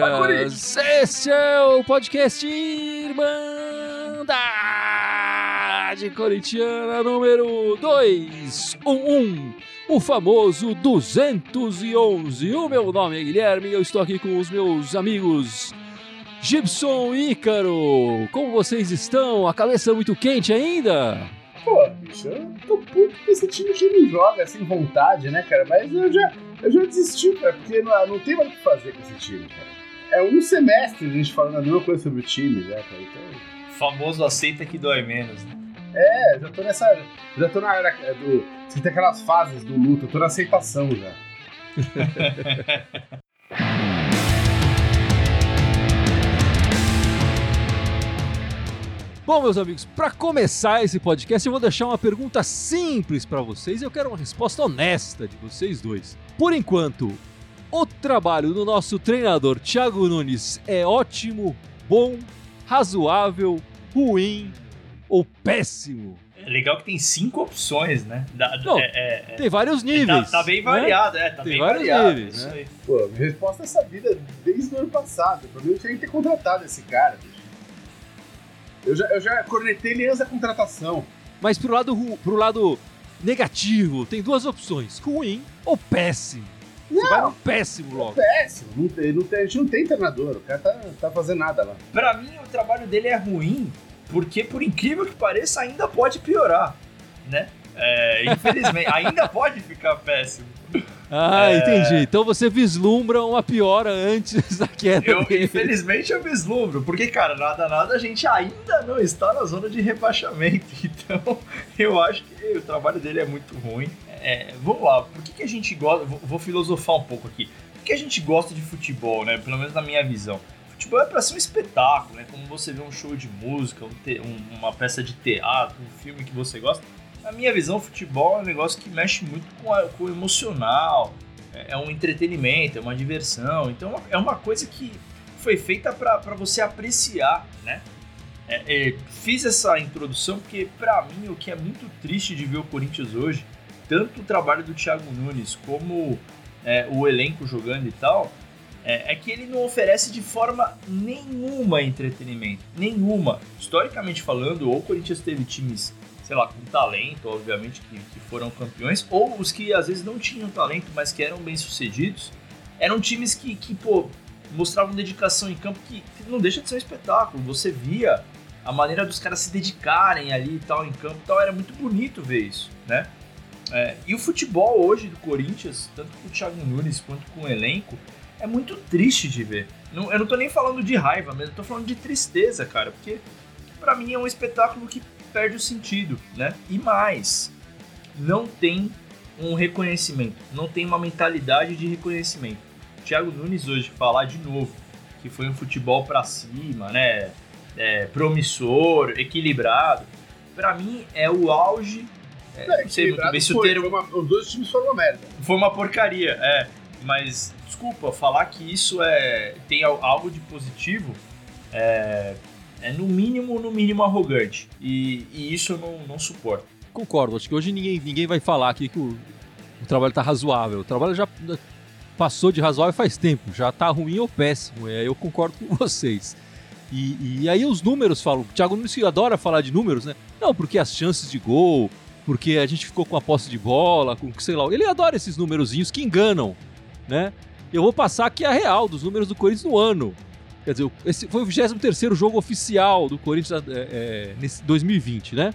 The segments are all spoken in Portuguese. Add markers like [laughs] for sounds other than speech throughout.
Palmeiras! Esse é o podcast Irmandade Corintiana número 211, o famoso 211. O meu nome é Guilherme e eu estou aqui com os meus amigos Gibson e Ícaro. Como vocês estão? A cabeça muito quente ainda? Pô, bicho, eu tô puto que esse time que não joga sem vontade, né, cara? Mas eu já, eu já desisti, cara, porque não, não tem mais o que fazer com esse time, cara. É um semestre a gente falando a mesma coisa sobre o time, né, cara? Então. Famoso aceita que dói menos, né? É, já tô nessa. Já tô na era do. Você tem aquelas fases do luto, eu tô na aceitação já. [laughs] Bom, meus amigos, para começar esse podcast, eu vou deixar uma pergunta simples para vocês e eu quero uma resposta honesta de vocês dois. Por enquanto, o trabalho do nosso treinador Thiago Nunes é ótimo, bom, razoável, ruim ou péssimo? É legal que tem cinco opções, né? Da, Não, é, é, é, Tem vários níveis. tá, tá bem né? variado, é. Tá Tem bem vários variado. níveis, né? Pô, minha resposta é sabida desde o ano passado. Pra mim, eu tinha que ter contratado esse cara, bicho. Eu já, eu já cornetei ele antes da contratação. Mas pro lado, pro lado negativo, tem duas opções: ruim ou péssimo. Você vai no péssimo logo. Péssimo. Não tem, não tem, a gente não tem treinador. O cara tá, tá fazendo nada lá. Pra mim, o trabalho dele é ruim, porque, por incrível que pareça, ainda pode piorar, né? É, infelizmente, [laughs] ainda pode ficar péssimo. Ah, É. entendi. Então você vislumbra uma piora antes [laughs] da queda Eu, dele. infelizmente, eu vislumbro, porque, cara, nada, nada, a gente ainda não está na zona de rebaixamento. [laughs] Então, eu acho que o trabalho dele é muito ruim. É, vamos lá, por que, que a gente gosta. Vou, vou filosofar um pouco aqui. Por que, a gente gosta de futebol, né? Pelo menos na minha visão. Futebol é pra ser um espetáculo, né? Como você vê um show de música, um te- um- uma peça de teatro, um filme que você gosta. Na minha visão, futebol é um negócio que mexe muito com, a- com o emocional, é, é um entretenimento, é uma diversão. Então é uma coisa que foi feita para você apreciar, né? É, é, fiz essa introdução porque, para mim, o que é muito triste de ver o Corinthians hoje, tanto o trabalho do Thiago Nunes como é, o elenco jogando e tal, é, é que ele não oferece de forma nenhuma entretenimento. Nenhuma. Historicamente falando, ou o Corinthians teve times, sei lá, com talento, obviamente, que, que foram campeões, ou os que às vezes não tinham talento, mas que eram bem-sucedidos, eram times que, que, pô, mostravam dedicação em campo que, que não deixa de ser um espetáculo. Você via a maneira dos caras se dedicarem ali e tal em campo e tal, era muito bonito ver isso, né? É, e o futebol hoje do Corinthians, tanto com o Thiago Nunes quanto com o elenco, é muito triste de ver. Não- eu não tô nem falando de raiva, mas eu tô falando de tristeza, cara, porque pra mim é um espetáculo que perde o sentido, né? E mais, não tem um reconhecimento, não tem uma mentalidade de reconhecimento. Thiago Nunes hoje falar de novo que foi um futebol pra cima, né? É, promissor, equilibrado. Pra mim é o auge. É, não sei muito bem se o termo uma- os dois times foram uma merda. foi uma porcaria, é. Mas, desculpa, falar que isso é tem al- algo de positivo é, é no mínimo, no mínimo arrogante. E, e isso eu não, não suporto. Concordo, acho que hoje ninguém, ninguém vai falar aqui que o, o trabalho tá razoável. O trabalho já passou de razoável faz tempo, já tá ruim ou péssimo. É, eu concordo com [laughs] vocês. E, e aí os números falam. O Thiago Nunes adora falar de números, né? Não, porque as chances de gol, porque a gente ficou com a posse de bola, com sei lá. Ele adora esses númerozinhos que enganam, né? Eu vou passar aqui a real dos números do Corinthians no ano. Quer dizer, esse foi o 23 jogo oficial do Corinthians é, é, nesse 2020, né?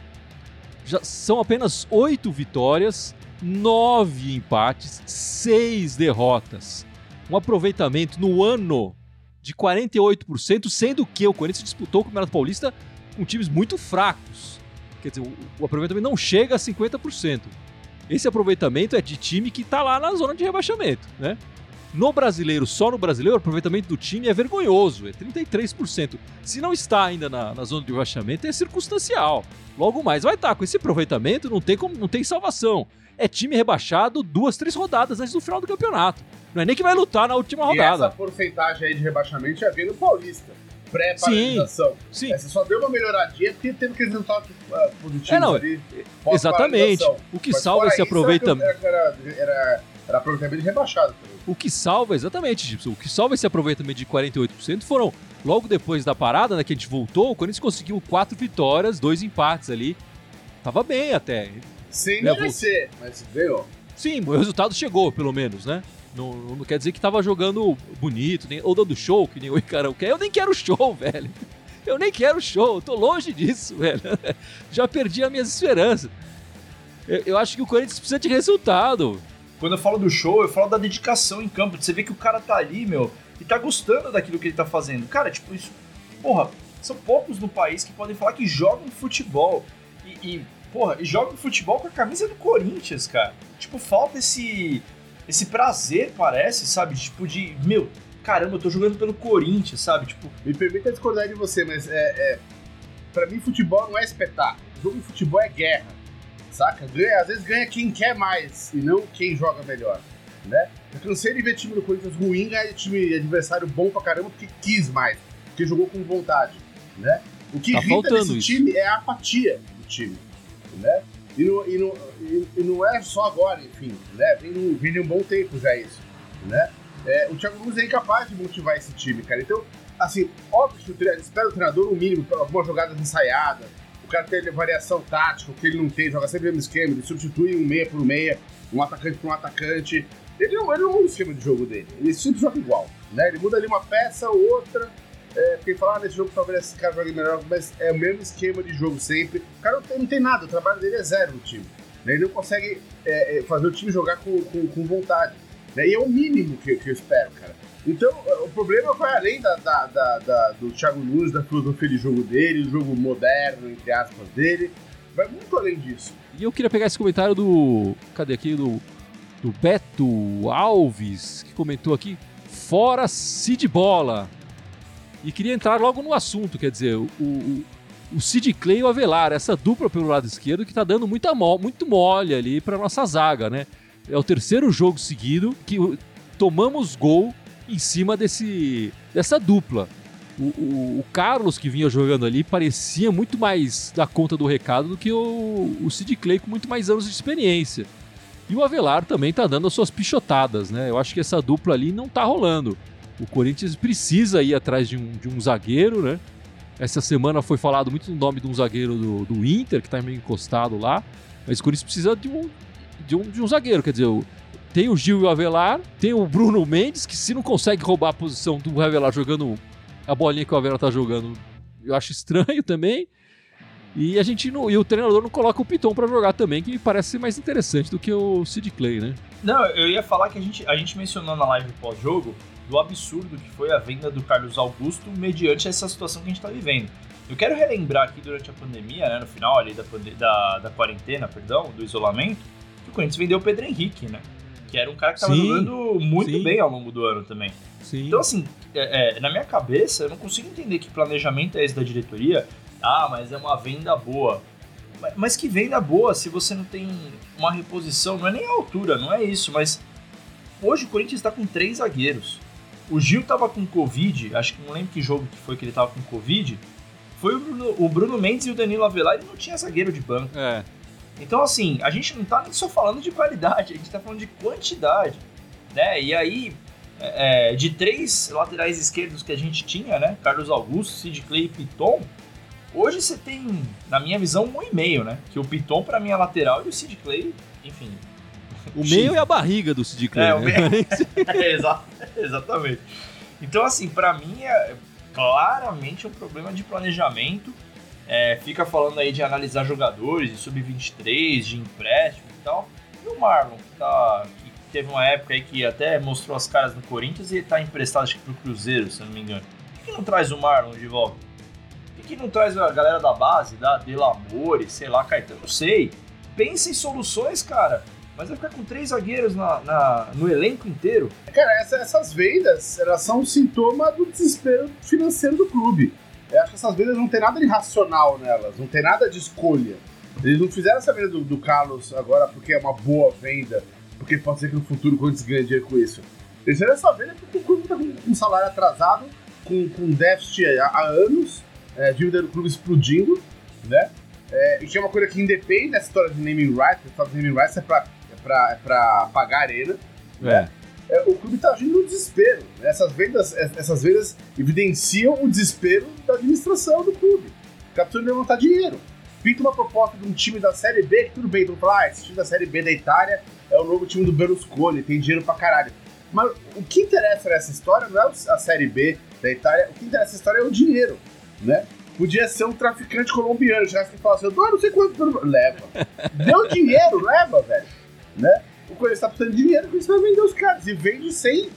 Já são apenas oito vitórias, nove empates, seis derrotas. Um aproveitamento no ano de 48%, sendo que o Corinthians disputou o Campeonato Paulista com times muito fracos. Quer dizer, o, aproveitamento não chega a 50%. Esse aproveitamento é de time que está lá na zona de rebaixamento, né? No brasileiro, só no brasileiro, o aproveitamento do time é vergonhoso, é 33%. Se não está ainda na, na zona de rebaixamento, é circunstancial. Logo mais vai estar. Com esse aproveitamento, não tem, como, não tem salvação. É time rebaixado duas, três rodadas antes do final do campeonato. Não é nem que vai lutar na última E rodada. essa porcentagem aí de rebaixamento já veio no Paulista. Pré-paralisação. Sim, Essa só deu uma melhoradinha porque teve aqueles resultados uh, positivos É, não, ali. exatamente. O que Mas salva esse isso, aproveitamento. Era, era, era era aproveitamento rebaixado. Também. O que salva, exatamente, Gibson, o que salva esse aproveitamento de 48% foram, logo depois da parada, né, que a gente voltou, o Corinthians conseguiu quatro vitórias, dois empates ali. Tava bem até. Sem merecer, mas ganhou. Sim, o resultado chegou, pelo menos, né? Não, não quer dizer que tava jogando bonito, nem, ou dando show, que nem o Icarão quer. Eu nem quero show, [laughs] velho. Eu nem quero show, tô longe disso, [laughs] velho. Já perdi as minhas esperanças. Eu, eu acho que o Corinthians precisa de resultado. Quando eu falo do show, eu falo da dedicação em campo. Você vê que o cara tá ali, meu, e tá gostando daquilo que ele tá fazendo. Cara, tipo, isso. Porra, são poucos no país que podem falar que jogam futebol. E, e porra, e jogam futebol com a camisa do Corinthians, cara. Tipo, falta esse. Esse prazer, parece, sabe? Tipo, de. Meu, caramba, eu tô jogando pelo Corinthians, sabe? Tipo. Me permita discordar de você, mas é. é pra mim, futebol não é espetáculo. O jogo de futebol é guerra saca? Ganha, às vezes ganha quem quer mais e não quem joga melhor, né? Eu cansei de ver time do Corinthians ruim ganhar time adversário bom pra caramba porque quis mais, porque jogou com vontade, né? O que tá irrita nesse isso. time é a apatia do time, né? E não, e, não, e, não é só agora, enfim, né? Vem, no, vem um bom tempo já isso, né? É, o Thiago Nunes é incapaz de motivar esse time, cara. Então, assim, óbvio que o treinador, espera o treinador o mínimo, algumas jogadas ensaiadas, o cara tem variação tática, que ele não tem, joga sempre o mesmo esquema, ele substitui um meia por meia, um atacante por um atacante. Ele não, ele não muda o esquema de jogo dele, ele sempre joga igual, né? Ele muda ali uma peça ou outra, é, porque fala, ah, nesse jogo talvez esse cara jogue melhor, mas é o mesmo esquema de jogo sempre. O cara não tem, não tem nada, o trabalho dele é zero no time. Né? Ele não consegue é, é fazer o time jogar com, com, com vontade. Né? E é o mínimo que, que eu espero, cara. Então, o problema vai além da, da, da, da, do Thiago Nunes, da filosofia de jogo dele, do jogo moderno, entre aspas, dele. Vai muito além disso. E eu queria pegar esse comentário do. Cadê aqui? Do, do Beto Alves, que comentou aqui. Fora Cid Bola. E queria entrar logo no assunto, quer dizer, o, o, o Sid Clay e o Avelar, essa dupla pelo lado esquerdo que tá dando muita mo muito mole ali pra nossa zaga, né? É o terceiro jogo seguido que tomamos gol em cima desse, dessa dupla. O, o, o, Carlos que vinha jogando ali parecia muito mais da conta do recado do que o, o Sid Clay com muito mais anos de experiência. E o Avelar também tá dando as suas pichotadas, né? Eu acho que essa dupla ali não tá rolando. O Corinthians precisa ir atrás de um, de um zagueiro, né? Essa semana foi falado muito no nome de um zagueiro do, do Inter, que tá meio encostado lá. Mas o Corinthians precisa de um, de um, de um zagueiro. Quer dizer, tem o Gil e o Avelar, tem o Bruno Mendes, que se não consegue roubar a posição do Avelar jogando a bolinha que o Avelar tá jogando, eu acho estranho também. E a gente não, e o treinador não coloca o Piton para jogar também, que me parece mais interessante do que o Sid Clay, né? Não, eu ia falar que a gente, a gente mencionou na live pós-jogo do absurdo que foi a venda do Carlos Augusto mediante essa situação que a gente está vivendo. Eu quero relembrar aqui durante a pandemia, né, no final ali da, da, da quarentena, perdão, do isolamento, que o Corinthians vendeu o Pedro Henrique, né? que era um cara que estava jogando muito sim. bem ao longo do ano também. Sim. Então, assim, é, é, na minha cabeça, eu não consigo entender que planejamento é esse da diretoria. Ah, mas é uma venda boa. Mas que venda boa se você não tem uma reposição? Não é nem a altura, não é isso, mas hoje o Corinthians está com três zagueiros. O Gil estava com Covid, acho que não lembro que jogo que foi que ele estava com Covid. Foi o Bruno, o Bruno Mendes e o Danilo Avelar, ele não tinha zagueiro de banco. É. Então, assim, a gente não tá só falando de qualidade, a gente tá falando de quantidade, né? E aí, é, é, de três laterais esquerdos que a gente tinha, né? Carlos Augusto, Sid Clay e Piton, hoje você tem, na minha visão, um e meio, né? Que o Piton para mim é lateral e o Sid Clay, enfim... O meio é a barriga do Sid Clay, é, né? Meio... [laughs] é, [laughs] exatamente. Então, assim, para mim é claramente um problema de planejamento é, fica falando aí de analisar jogadores de sub-23, de empréstimo e tal. E o Marlon, que, tá, que teve uma época aí que até mostrou as caras no Corinthians e está emprestado acho que pro Cruzeiro, se eu não me engano. Por que não traz o Marlon de volta? Por que não traz a galera da base, da Delamore, sei lá, Caetano? Não sei. Pensa em soluções, cara. Mas vai ficar com três zagueiros na, na no elenco inteiro. Cara, essa, essas vendas, elas são um sintoma do desespero financeiro do clube. Eu acho que essas vendas não tem nada de racional nelas, não tem nada de escolha. Eles não fizeram essa venda do, do Carlos agora porque é uma boa venda, porque pode ser que no futuro o Corinthians ganhe dinheiro com isso. Eles fizeram essa venda porque o Corinthians está com um salário atrasado, com, com déficit há, há anos, é, dívida do clube explodindo, né? É, e que é uma coisa que independe dessa história de naming rights, a história de naming rights é pra, é pra, é pra pagar a arena, Né? É, o clube está agindo no desespero. Essas vendas, essas vendas evidenciam o desespero da administração do clube. Está precisando levantar dinheiro. Pinta uma proposta de um time da Série B, que tudo bem, tu fala, ah, esse time da Série B da Itália é o novo time do Berlusconi, tem dinheiro pra caralho. Mas o que interessa nessa história não é a Série B da Itália, o que interessa nessa história é o dinheiro, né? Podia ser um traficante colombiano, já se fala assim, eu dou não sei quanto, leva. Deu dinheiro, leva, velho, né? O Corinthians tá precisando de dinheiro, porque você vai vender os caras, e vende sem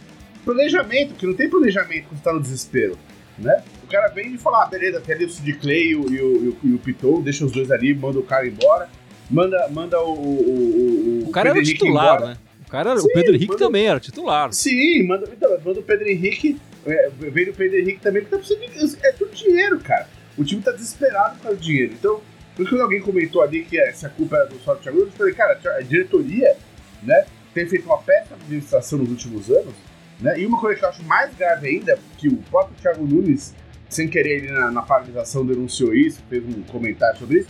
planejamento, que não tem planejamento quando você tá no desespero, né? O cara vem e fala, ah, beleza, tem ali o Sid Clay e o, e o, e o Pitou, deixa os dois ali, manda o cara embora, manda, manda o, o, o, o cara era o titular, embora. né? O, cara, Sim, o Pedro Henrique manda, também era titular. Sim, manda, então, manda o Pedro Henrique, é, veio o Pedro Henrique também, porque tá precisando de, é tudo dinheiro, cara. O time tá desesperado por causa do dinheiro. Então, por isso que alguém comentou ali que essa culpa era do do Thiago Nunes, eu falei, cara, a diretoria, né, tem feito uma péssima administração nos últimos anos, né, e uma coisa que eu acho mais grave ainda, que o próprio Thiago Nunes, sem querer ali na, na paralisação, denunciou isso, fez um comentário sobre isso,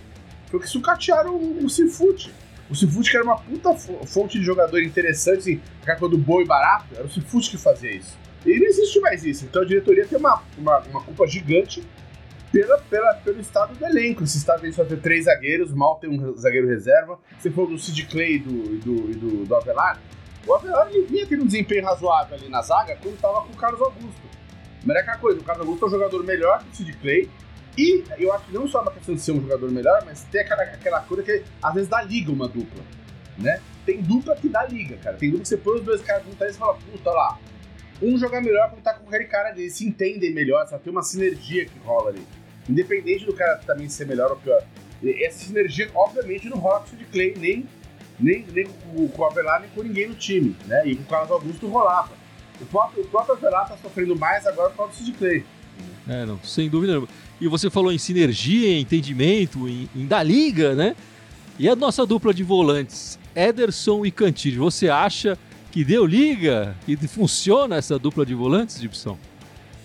foi que sucatearam o, o Cifute. O Cifute, que era uma puta fonte de jogador interessante, assim, aquela coisa do boi barato, era o Cifute que fazia isso. E não existe mais isso. Então a diretoria tem uma, uma, uma culpa gigante pela, pela, pelo estado do elenco. Esse estado aí só tem três zagueiros, mal tem um zagueiro reserva. Você falou do Sid Clay e do, do, do, do Avelar. O Avelar ele vinha tendo um desempenho razoável ali na zaga quando estava com o Carlos Augusto. Mas é aquela coisa, o Carlos Augusto é um jogador melhor que o Sid Clay. E eu acho que não só uma questão de ser um jogador melhor, mas tem aquela, aquela coisa que às vezes dá liga uma dupla, né? Tem dupla que dá liga, cara. Tem dupla que você põe os dois caras juntos e fala, puta, lá, um jogar melhor quando tá com aquele cara ali, eles se entendem melhor, sabe? Tem uma sinergia que rola ali. Independente do cara também ser melhor ou pior. Essa sinergia, obviamente, não rola o de Clay, nem, nem, nem com, o Avelar, nem com ninguém no time, né? E com o Carlos Augusto rolava. O próprio, o próprio Avelar tá sofrendo mais agora por causa do Clay. É, não, sem dúvida nenhuma. E você falou em sinergia, em entendimento, em, em da liga, né? E a nossa dupla de volantes, Ederson e Cantillo, você acha que deu liga? Que funciona essa dupla de volantes, Gibson?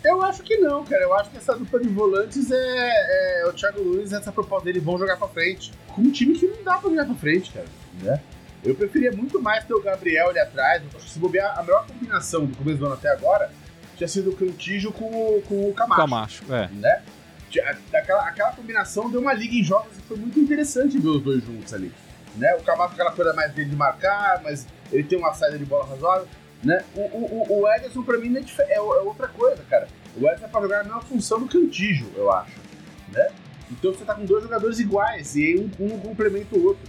Eu acho que não, cara. Eu acho que essa dupla de volantes é, é o Thiago Nunes, essa proposta dele vão jogar pra frente. Com um time que não dá pra jogar pra frente, cara. Né? Eu preferia muito mais ter o Gabriel ali atrás. Se bobear, a melhor combinação do começo do ano até agora tinha sido o Cantijo com, com o Camacho. Camacho, é. Né? Aquela, aquela combinação deu uma liga em jogos e foi muito interessante ver os dois juntos ali. Né? O Camacho aquela coisa mais dele de marcar, mas ele tem uma saída de bola razoável. Né? O, o, o Ederson, pra mim, é, é, é, outra coisa, cara. O Ederson é pra jogar a mesma função do Cantijo, eu acho. Né? Então você tá com dois jogadores iguais e um, um complementa o outro.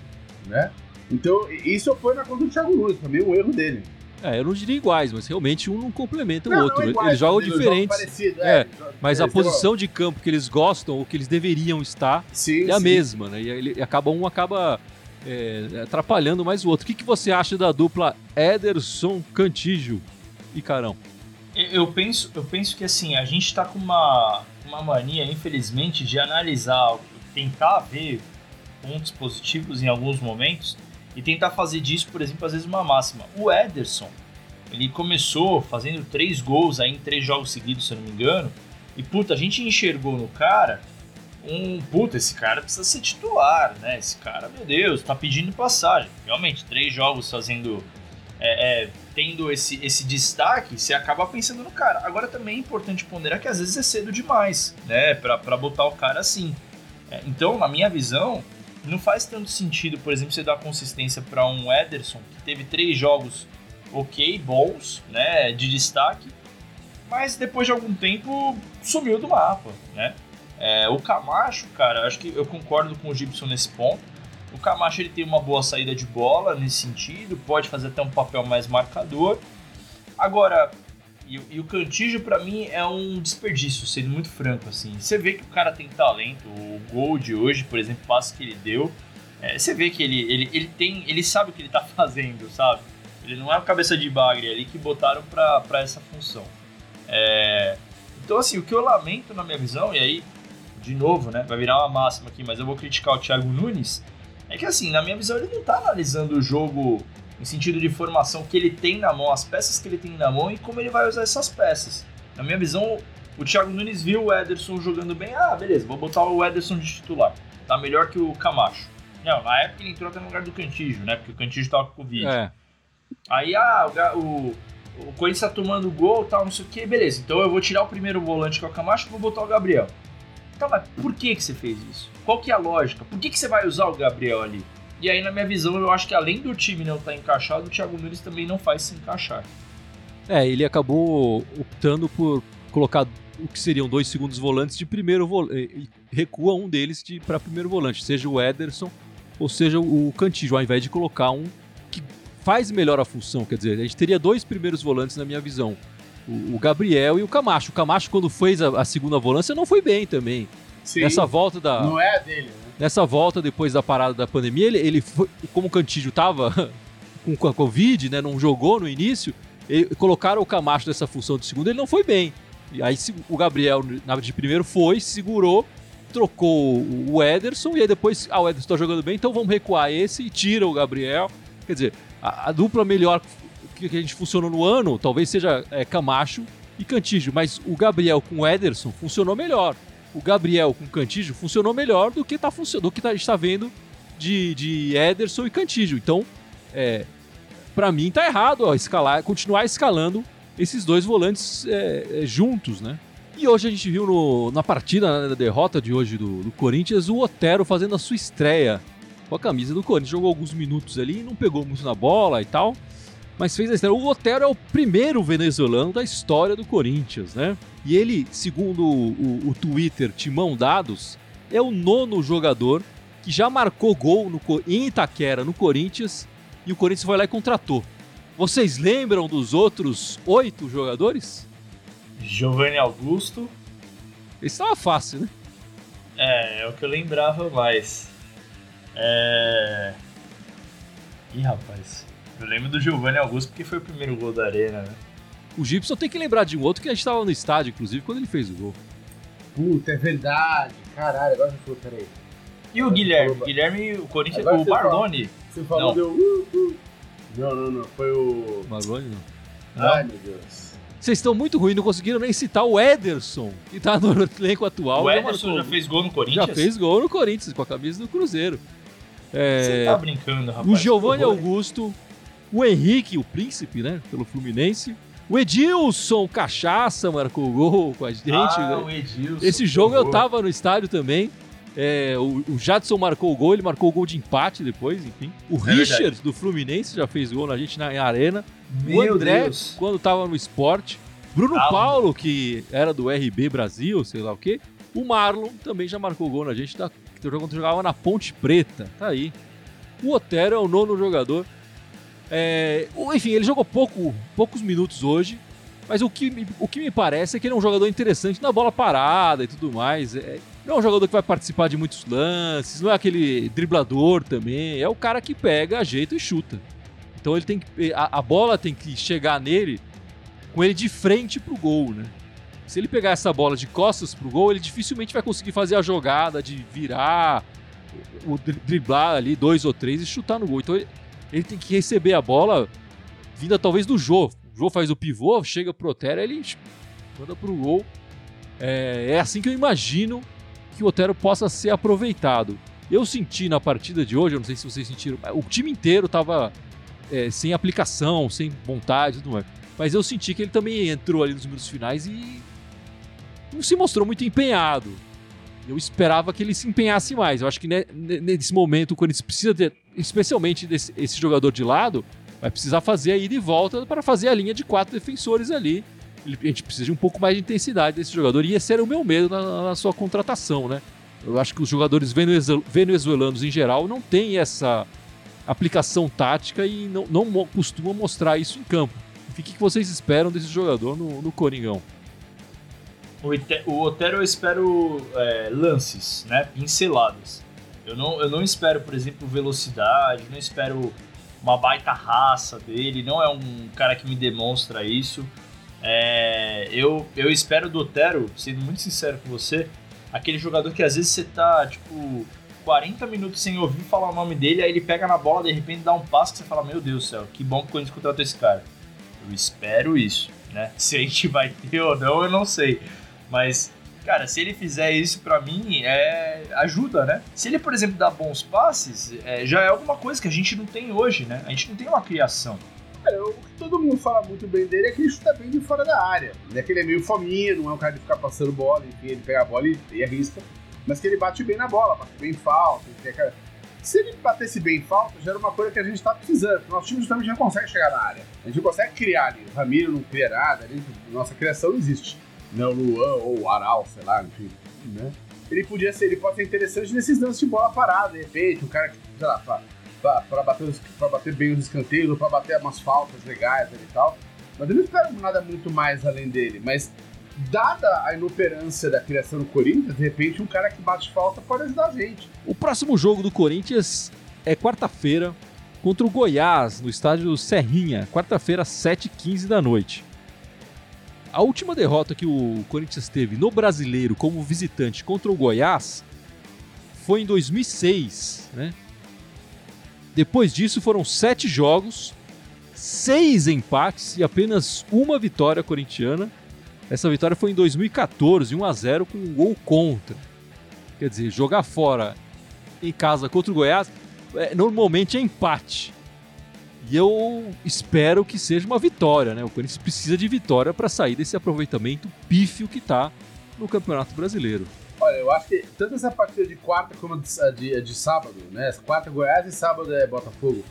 Né? Então, isso foi na conta do Thiago Nunes, também um erro dele. É, eu não diria iguais, mas realmente um não complementa não, o outro. Não é iguais, eles jogam diferentes. Parecido, é, é, mas a posição de campo que eles gostam, ou que eles deveriam estar, sim, é a sim. mesma, né? E ele acaba um acaba é, atrapalhando mais o outro. O que, que você acha da dupla Ederson Cantígio e Carão? Eu penso, eu penso que assim, a gente está com uma, uma mania, infelizmente, de analisar, tentar ver pontos positivos em alguns momentos e tentar fazer disso, por exemplo, às vezes uma máxima. O Ederson, ele começou fazendo três gols aí em três jogos seguidos, se eu não me engano, e puta, a gente enxergou no cara um puta, esse cara precisa ser titular, né? Esse cara, meu Deus, tá pedindo passagem. Realmente, três jogos fazendo. É, é, tendo esse, esse destaque, você acaba pensando no cara. Agora também é importante ponderar que às vezes é cedo demais, né? Pra, pra botar o cara assim. É, então, na minha visão, não faz tanto sentido, por exemplo, você dar consistência para um Ederson que teve três jogos ok, bons, né? De destaque, mas depois de algum tempo sumiu do mapa, né? É, o Camacho, cara, acho que eu concordo com o Gibson nesse ponto. O Camacho ele tem uma boa saída de bola nesse sentido, pode fazer até um papel mais marcador. Agora, e, e o Cantígio para mim é um desperdício, sendo muito franco assim. Você vê que o cara tem talento, o gol de hoje, por exemplo, o que ele deu, é, você vê que ele, ele, ele tem, ele sabe o que ele tá [laughs] fazendo, sabe? Ele não é uma cabeça de bagre ali que botaram para essa função. É, então assim, o que eu lamento na minha visão, e aí de novo, né? Vai virar uma máxima aqui, mas eu vou criticar o Thiago Nunes. É que assim, na minha visão, ele não tá analisando o jogo em sentido de formação que ele tem na mão, as peças que ele tem na mão e como ele vai usar essas peças. Na minha visão, o Thiago Nunes viu o Ederson jogando bem, ah, beleza, vou botar o Ederson de titular. Tá melhor que o Camacho. Não, na época ele entrou até no lugar do Cantígio, né? Porque o Cantígio tava com Covid. É. Aí, ah, o, o, Corinthians tá tomando gol tal, não sei o que, beleza. Então eu vou tirar o primeiro volante que é o Camacho e vou botar o Gabriel. Tá, mas por que, que você fez isso? Qual que é a lógica? Por que, que você vai usar o Gabriel ali? E aí, na minha visão, eu acho que além do time não estar tá encaixado, o Thiago Nunes também não faz se encaixar. É, ele acabou optando por colocar o que seriam dois segundos volantes de primeiro volante. Recua um deles de, para primeiro volante, seja o Ederson ou seja o Cantillo, ao invés de colocar um que faz melhor a função. Quer dizer, a gente teria dois primeiros volantes na minha visão. O, o Gabriel e o Camacho. O Camacho, quando fez a, a segunda volância, não foi bem também. Sim, Nessa volta da. Não é a dele, né? Nessa volta, depois da parada da pandemia, ele, ele foi, como o Cantillo tava [laughs] com a Covid, né? Não jogou no início, ele, colocaram o Camacho nessa função de segundo, ele não foi bem. E aí o Gabriel, na de primeiro, foi, segurou, trocou o Ederson, e aí depois, ah, o Ederson tá jogando bem, então vamos recuar esse e tira o Gabriel. Quer dizer, a, a dupla melhor que, a gente funcionou no ano, talvez seja é, Camacho e Cantígio, mas o Gabriel com o Ederson funcionou melhor. O Gabriel com o Cantígio funcionou melhor do que, tá, do que tá, a gente está vendo de, de Ederson e Cantígio. Então, é, para mim tá errado ó, escalar, continuar escalando esses dois volantes é, é, juntos, né? E hoje a gente viu no, na partida, né, na derrota de hoje do, do, Corinthians, o Otero fazendo a sua estreia com a camisa do Corinthians. Jogou alguns minutos ali, não pegou muito na bola e tal, mas fez a estreia. O Otero é o primeiro venezuelano da história do Corinthians, né? E ele, segundo o, o Twitter Timão Dados, é o nono jogador que já marcou gol no, em Itaquera, no Corinthians, e o Corinthians foi lá e contratou. Vocês lembram dos outros oito jogadores? Giovanni Augusto. Esse estava fácil, né? É, é o que eu lembrava mais. É. Ih, rapaz. Eu lembro do Giovanni Augusto porque foi o primeiro gol da Arena, né? O Gibson tem que lembrar de um outro que a gente estava no estádio, inclusive, quando ele fez o gol. Puta, é verdade. Caralho, agora você falou, peraí. E o Guilherme? Guilherme, o Corinthians, agora o Barlone. Você falou, não. deu. Uh, uh. Não, não, não. Foi o. Marlone, não. não. Ai, meu Deus. Vocês estão muito ruins, não conseguiram nem citar o Ederson, que tá no [laughs] elenco atual. O Ederson já, já fez gol no Corinthians? Já fez gol no Corinthians, com a camisa do Cruzeiro. É... Você tá brincando, rapaz. O Giovanni Augusto, o Henrique, o príncipe, né, pelo Fluminense. O Edilson Cachaça marcou gol com a gente. Ah, o Edilson. Esse jogo eu tava no estádio também. É, o, o Jadson marcou o gol, ele marcou o gol de empate depois, enfim. O é Richard, verdade. do Fluminense, já fez gol na gente na arena. Meu o André, Deus. quando tava no esporte. Bruno ah, Paulo, que era do RB Brasil, sei lá o quê. O Marlon também já marcou gol na gente da, quando jogava na Ponte Preta. Tá aí. O Otero é o nono jogador. É, enfim, ele jogou pouco, poucos minutos hoje. Mas o que, o que me parece é que ele é um jogador interessante na bola parada e tudo mais. É, não é um jogador que vai participar de muitos lances, não é aquele driblador também, é o cara que pega, ajeita e chuta. Então ele tem que, a, a bola tem que chegar nele com ele de frente pro gol, né? Se ele pegar essa bola de costas pro gol, ele dificilmente vai conseguir fazer a jogada de virar, o driblar ali dois ou três e chutar no gol. Então ele, ele tem que receber a bola vinda talvez do Jô. O Jô faz o pivô, chega pro Otero, ele manda pro gol. É, é assim que eu imagino que o Otero possa ser aproveitado. Eu senti na partida de hoje, eu não sei se vocês sentiram, o time inteiro estava é, sem aplicação, sem vontade e tudo mais. Mas eu senti que ele também entrou ali nos minutos finais e não se mostrou muito empenhado. Eu esperava que ele se empenhasse mais. Eu acho que nesse momento, quando ele precisa ter, especialmente desse, esse jogador de lado, vai precisar fazer a ida e volta para fazer a linha de quatro defensores ali a gente precisa de um pouco mais de intensidade desse jogador. E esse era o meu medo na, na sua contratação, né? Eu acho que os jogadores venezuelanos em geral não têm essa aplicação tática e não, não costumam mostrar isso em campo. O que vocês esperam desse jogador no, no Coringão? O, Otero eu espero é, lances, né? Pinceladas. Eu não, eu não espero, por exemplo, velocidade, não espero uma baita raça dele, não é um cara que me demonstra isso. É, eu, eu espero do Otero, sendo muito sincero com você, aquele jogador que às vezes você tá, tipo, 40 minutos sem ouvir falar o nome dele, aí ele pega na bola, de repente dá um passo que você fala, meu Deus do céu, que bom que o Corinthians contratou esse cara. Eu espero isso, né? [laughs] Se a gente vai ter ou não, eu não sei. Mas, cara, se ele fizer isso pra mim, é ajuda, né? Se ele, por exemplo, dá bons passes, é, já é alguma coisa que a gente não tem hoje, né? A gente não tem uma criação. É, o que todo mundo fala muito bem dele é que ele chuta bem de fora da área. É que ele é meio fominha, não é um cara de ficar passando bola, enfim, ele pega a bola e, arrisca. Mas que ele bate bem na bola, bate bem falta. É se ele batesse bem falta, já era uma coisa que a gente tá precisando. Nosso time justamente não consegue chegar na área. A gente consegue criar ali. O Ramiro não cria nada, ali, nossa criação não existe. Não, o Luan ou o Aral, sei lá, enfim. Né? Ele podia ser, ele pode ser interessante nesses lances de bola parada, de repente, um cara que, sei lá, pra, pra, pra, bater, pra bater bem os escanteios, ou pra bater umas faltas legais ali e tal. Mas eu não espero nada muito mais além dele. Mas, dada a inoperância da criação do Corinthians, de repente um cara que bate falta pode ajudar a gente. O próximo jogo do Corinthians é quarta-feira contra o Goiás, no estádio Serrinha. Quarta-feira, 7h15 da noite. A última derrota que o Corinthians teve no Brasileiro como visitante contra o Goiás foi em 2006, né? Depois disso foram sete jogos, seis empates e apenas uma vitória corintiana. Essa vitória foi em 2014, 1 a 0 com um gol contra. Quer dizer, jogar fora em casa contra o Goiás é, normalmente é empate. E eu espero que seja uma vitória, né? O Corinthians precisa de vitória para sair desse aproveitamento pífio que tá no Campeonato Brasileiro. Olha, eu acho que tanto essa partida de quarta como a de, de, sábado, né? Quarta Goiás e sábado é Botafogo.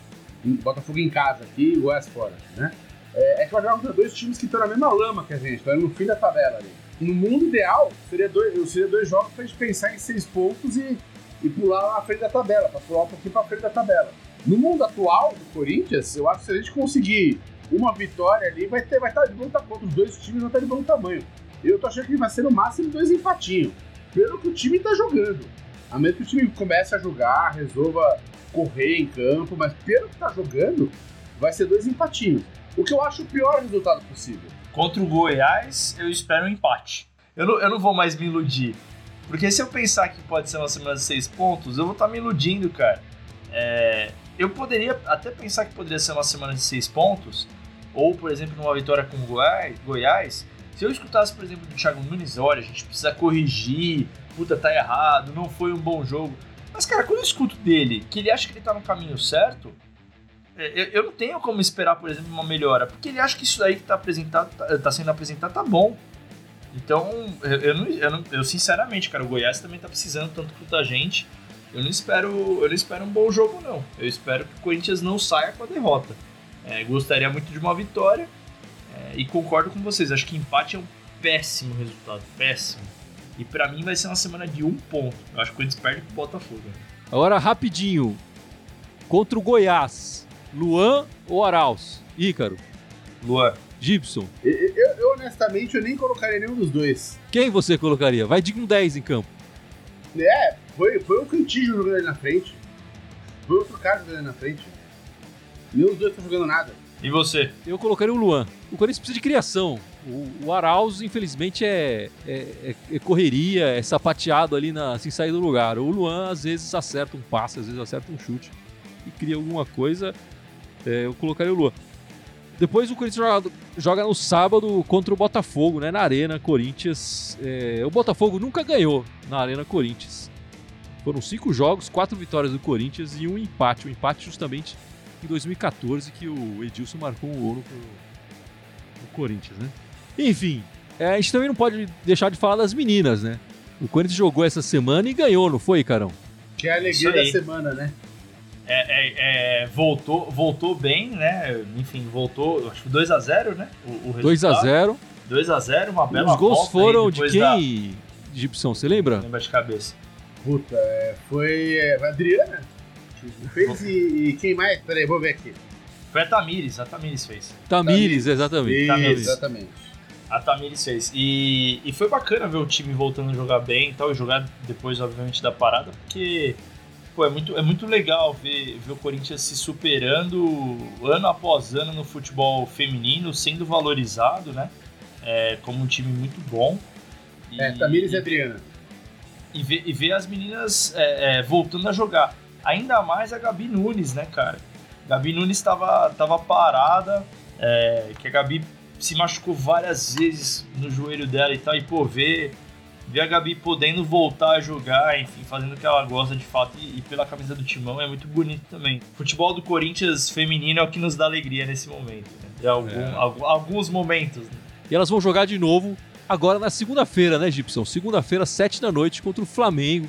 Botafogo em casa aqui e Goiás fora, né? É, é que vai jogar contra dois times que estão na mesma lama que a gente, estão no fim da tabela ali. No mundo ideal, seria dois, seria dois jogos pra gente pensar em seis pontos e, e pular na frente da tabela, pra pular um pouquinho pra frente da tabela. No mundo atual do Corinthians, eu acho que se a gente conseguir uma vitória ali, vai, ter, vai estar de bom tamanho. Os dois times vão estar de bom tamanho. Eu tô achando que vai ser no máximo dois empatinhos. Pelo que o time tá jogando. A menos que o time comece a jogar, resolva correr em campo, mas pelo que tá jogando, vai ser dois empatinhos. O que eu acho o pior resultado possível. Contra o Goiás, eu espero um empate. Eu não, eu não vou mais me iludir. Porque se eu pensar que pode ser uma semana de seis pontos, eu vou estar tá me iludindo, cara. É, eu poderia até pensar que poderia ser uma semana de seis pontos, ou, por exemplo, numa vitória com o Goiás, Goiás. Se eu escutasse, por exemplo, do Thiago Nunes, olha, a gente precisa corrigir, puta, tá errado, não foi um bom jogo. Mas, cara, quando eu escuto dele que ele acha que ele tá no caminho certo, é, eu não tenho como esperar, por exemplo, uma melhora, porque ele acha que isso aí que tá, apresentado, tá, tá sendo apresentado tá bom. Então, eu, eu, não, eu, não, eu, sinceramente, cara, o Goiás também tá precisando tanto quanto a gente. Eu não espero, eu não espero um bom jogo, não. Eu espero que o Corinthians não saia com a derrota. É, gostaria muito de uma vitória é, e concordo com vocês. Acho que empate é um péssimo resultado, péssimo. E para mim vai ser uma semana de um ponto. Eu acho que o Corinthians perde pro Botafogo. Agora, rapidinho. Contra o Goiás, Luan ou Arauz? Ícaro. Luan. Gibson. Eu, eu, eu, honestamente, eu nem colocaria nenhum dos dois. Quem você colocaria? Vai de um 10 em campo. É, foi, foi o Cantillo jogando ali na frente. Foi outro cara jogando ali na frente. Nenhum dos dois estão jogando nada. E você? Eu colocaria o Luan. O Corinthians precisa de criação. O, o Arauz, infelizmente, é, é, é, é, correria, é sapateado ali na, sem sair do lugar. O Luan, às vezes, acerta um passe, às vezes acerta um chute e cria alguma coisa. É, eu colocaria o Luan. Depois o Corinthians joga, joga, no sábado contra o Botafogo, né? Na Arena Corinthians. É, o Botafogo nunca ganhou na Arena Corinthians. Foram cinco jogos, quatro vitórias do Corinthians e um empate. Um empate justamente em 2014 que o Edilson marcou um ouro pro, pro Corinthians, né? Enfim, é, a gente também não pode deixar de falar das meninas, né? O Corinthians jogou essa semana e ganhou, não foi, Carão? Que é a alegria da semana, né? É, é, é, voltou, voltou bem, né? Enfim, voltou, acho que 2x0, né? O, o 2x0. 2x0, uma bela Os gols foram de quem, da... Gibson, você lembra? Lembra de cabeça. Puta, é, foi é, a Adriana fez e, e, quem mais? Peraí, vou ver aqui. Foi a Tamires, a Tamires fez. Tamires, exatamente. Isso, Tamires. Exatamente. A Tamires fez. E, e foi bacana ver o time voltando a jogar bem e tal, e jogar depois, obviamente, da parada, porque pô, é, muito, é muito legal ver, ver o Corinthians se superando ano após ano no futebol feminino, sendo valorizado, né? É, como um time muito bom. E, é, Tamires e Adriana e ver, e ver as meninas é, é, voltando a jogar. Ainda mais a Gabi Nunes, né, cara? Gabi Nunes estava tava parada, é, que a Gabi se machucou várias vezes no joelho dela e tal, e pô, ver, ver a Gabi podendo voltar a jogar, enfim, fazendo o que ela gosta de fato e, e, pela camisa do timão é muito bonito também. O futebol do Corinthians feminino é o que nos dá alegria nesse momento, né? De algum, é. alguns momentos. Né? E elas vão jogar de novo agora na segunda-feira, né, Gibson? Segunda-feira, sete da noite, contra o Flamengo.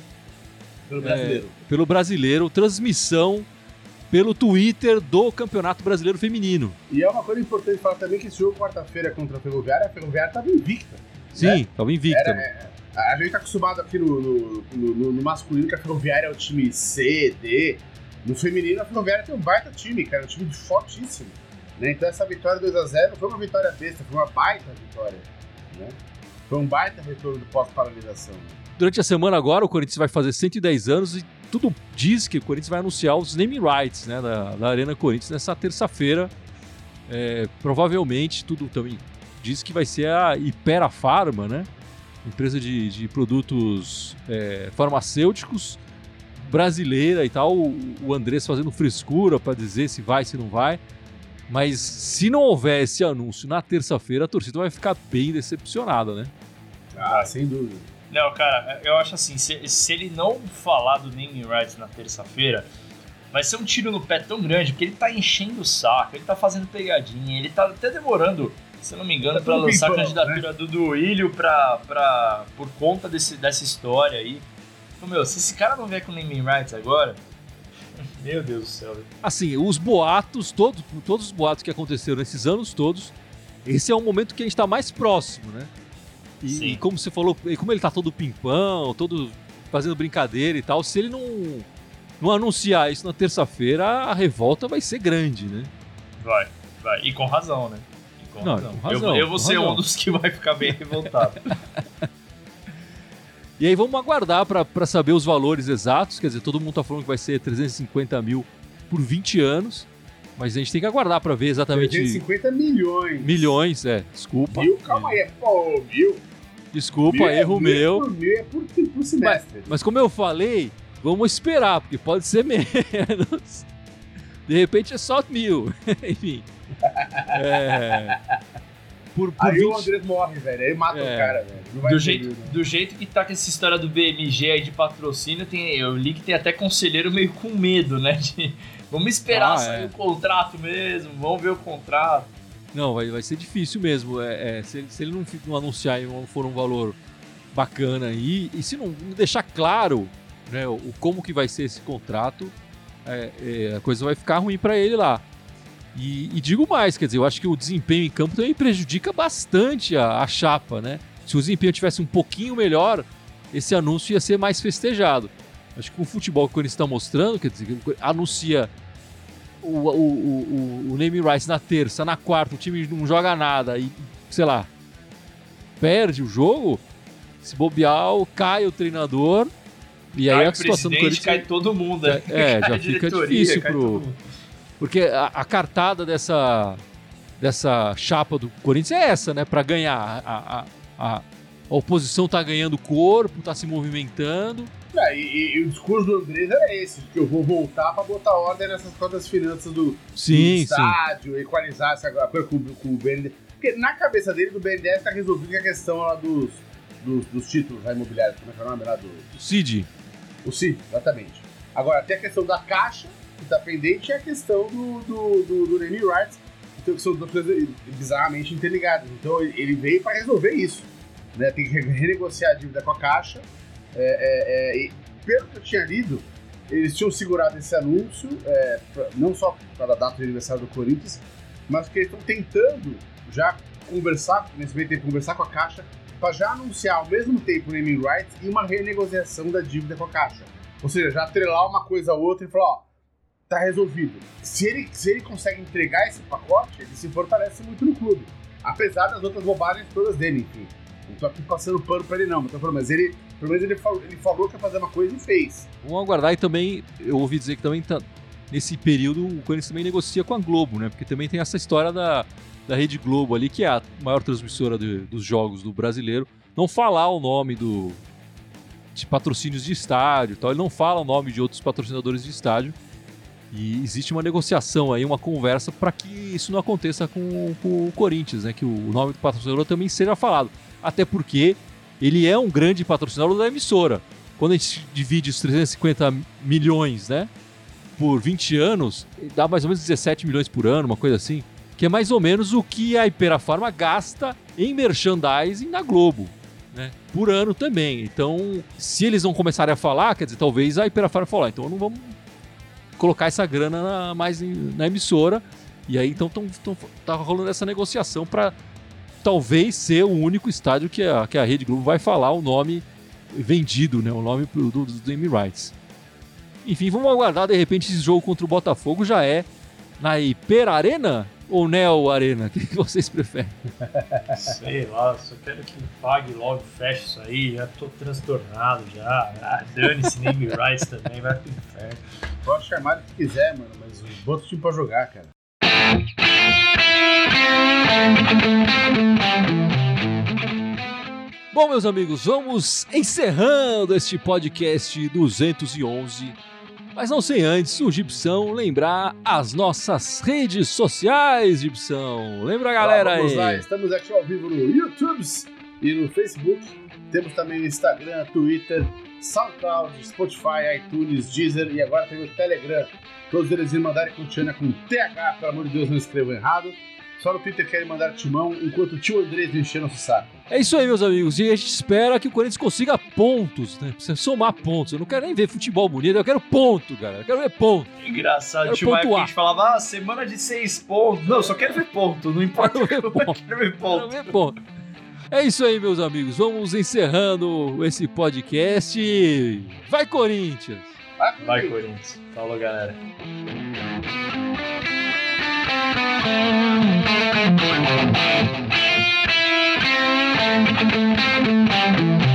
Pelo brasileiro. É, pelo brasileiro, transmissão pelo Twitter do Campeonato Brasileiro Feminino. E é uma coisa importante falar também que esse jogo quarta-feira contra a Ferroviária, a Ferroviária estava invicta. Sim, estava né? invicta. Era, é, a gente tá acostumado aqui no, no, no, no, masculino que a Ferroviária é o time C, D. No feminino, a Ferroviária tem um baita time, cara, um time fortíssimo. Né? Então essa vitória 2x0 não foi uma vitória besta, foi uma baita vitória. Né? Foi um baita retorno do pós-paralisação. Durante a semana agora, o Corinthians vai fazer 110 anos e tudo diz que o Corinthians vai anunciar os naming rights né, da, da Arena Corinthians nessa terça-feira. É, provavelmente, tudo também diz que vai ser a Ipera Pharma, né? Empresa de, de produtos é, farmacêuticos brasileira e tal. O, o Andrés fazendo frescura para dizer se vai, se não vai. Mas se não houver esse anúncio na terça-feira, a torcida vai ficar bem decepcionada, né? Ah, sem dúvida. Não, cara, eu acho assim, se, se ele não falar do naming rights na terça-feira, vai ser um tiro no pé tão grande, porque ele tá enchendo o saco, ele tá fazendo pegadinha, ele tá até demorando, se eu não me engano, tá para lançar a candidatura né? do Duílio pra, pra, por conta desse, dessa história aí. Então, meu, se esse cara não vier com naming rights agora, meu Deus do céu. Assim, os boatos, todos, todos os boatos que aconteceram nesses anos todos, esse é o momento que a gente tá mais próximo, né? E, e, como você falou, como ele tá todo pimpão, todo fazendo brincadeira e tal, se ele não, não anunciar isso na terça-feira, a revolta vai ser grande, né? Vai, vai. E com razão, né? Com não, razão. Com razão. Eu, eu vou ser razão. um dos que vai ficar bem revoltado. [laughs] e aí vamos aguardar para saber os valores exatos. Quer dizer, todo mundo tá falando que vai ser 350 mil por 20 anos. Mas a gente tem que aguardar para ver exatamente. 350 milhões. Milhões, é. Desculpa. Mil, calma aí. Pô, mil. Desculpa, mil, é erro mil, meu. Por mil é por, por semestre. Mas, mas, como eu falei, vamos esperar, porque pode ser [laughs] menos. De repente é só mil. [laughs] Enfim. É. Por, por aí 20... o Andrés morre, velho. Aí mata é. o cara, velho. Do jeito, do jeito que tá com essa história do BMG aí de patrocínio, tem, eu li que tem até conselheiro meio com medo, né? De, vamos esperar ah, sair é. o contrato mesmo, vamos ver o contrato. Não, vai, vai ser difícil mesmo. É, é se, se, ele não, não anunciar e não for um valor bacana aí, e se não deixar claro né, o, o como que vai ser esse contrato, é, é, a coisa vai ficar ruim para ele lá. E, e, digo mais, quer dizer, eu acho que o desempenho em campo também prejudica bastante a, a chapa, né? Se o desempenho tivesse um pouquinho melhor, esse anúncio ia ser mais festejado. Acho que o futebol que ele está mostrando, quer dizer, anuncia o, o, o, o name rights na terça, na quarta, o time não joga nada e, sei lá, perde o jogo, se bobear, cai o treinador. E aí cai a situação do Corinthians. cai todo mundo, é, é já fica difícil pro. Porque a, a, cartada dessa, dessa chapa do Corinthians é essa, né? Para ganhar. A, a, a, oposição tá ganhando corpo, tá se movimentando. É, e, e, o discurso do Andrés era esse, que eu vou voltar para botar ordem nessas todas finanças do, sim, do estádio, sim. equalizar essa coisa com, com o BNDES. Porque na cabeça dele, do BNDES tá resolvido a questão lá dos, dos, dos títulos lá imobiliários. Como é que é o nome lá do... CID. O CID, exatamente. Agora, tem a questão da Caixa, que tá pendente, e a questão do, do, do, do naming rights, então, que são duas coisas bizarramente interligadas. Então, ele veio para resolver isso. Né? Tem que renegociar a dívida com a Caixa. É, é, é, pelo que eu tinha lido, eles tinham segurado esse anúncio, é, pra, não só para a data de aniversário do Corinthians, mas que eles estão tentando já conversar, nesse meio tempo, conversar com a Caixa para já anunciar ao mesmo tempo o naming rights e uma renegociação da dívida com a Caixa. Ou seja, já atrelar uma coisa a outra e falar, ó, tá resolvido. Se ele, se ele consegue entregar esse pacote, ele se fortalece muito no clube. Apesar das outras bobagens todas dele, enfim. Não tô aqui passando pano pra ele não, mas, falando, mas ele, pelo menos ele falou, ele falou que ia fazer uma coisa e fez. Vamos aguardar e também, eu ouvi dizer que também tá, nesse período o Corinthians também negocia com a Globo, né? Porque também tem essa história da, da Rede Globo ali, que é a maior transmissora de, dos jogos do brasileiro, não falar o nome do de patrocínios de estádio tal, ele não fala o nome de outros patrocinadores de estádio, e existe uma negociação aí, uma conversa para que isso não aconteça com, com, o Corinthians, né? Que o nome do patrocinador também seja falado. Até porque ele é um grande patrocinador da emissora. Quando a gente divide os 350 milhões, né, por 20 anos, dá mais ou menos 17 milhões por ano, uma coisa assim, que é mais ou menos o que a Ipera gasta em merchandising na Globo. Né, por ano também. Então, se eles não começarem a falar, quer dizer, talvez a Ipera falar, então não vamos colocar essa grana na, mais na emissora. E aí então tão, tão, tá rolando essa negociação para talvez ser o único estádio que a, que a Rede Globo vai falar o nome vendido, né? O nome do, do, do Rights. Enfim, vamos aguardar, de repente esse jogo contra o Botafogo já é na Hiper Arena ou Neo Arena? O que vocês preferem? Sei lá, só quero que pague logo, feche isso aí, já tô transtornado já. Ah, Dane-se Name Rights também, vai pro inferno. Pode chamar o que quiser, mano, mas bota o time pra jogar, cara. Bom, meus amigos, vamos encerrando este podcast 211. Mas não sem antes o Gibson lembrar as nossas redes sociais, Gibson. Lembra a galera vamos aí? Lá, estamos aqui ao vivo no YouTube e no Facebook. Temos também o Instagram, Twitter, SoundCloud, Spotify, iTunes, Deezer e agora tem o Telegram. Todos eles me mandarem Tiana com TH, pelo amor de Deus, não escrevam errado. Só no Twitter querem mandar timão, enquanto o tio Andrés encher nosso saco. É isso aí, meus amigos. E a gente espera que o Corinthians consiga pontos, né? Precisa somar pontos. Eu não quero nem ver futebol bonito, eu quero ponto, cara. Eu quero ver ponto. Engraçado, tinha uma época a gente falava, ah, semana de seis pontos. Não, eu só quero ver ponto, não importa. Quero [laughs] ver ponto. quero ver ponto. Quero ver ponto. É isso aí, meus amigos. Vamos encerrando esse podcast. Vai, Corinthians! Vai, Corinthians. Falou, galera. Thank you.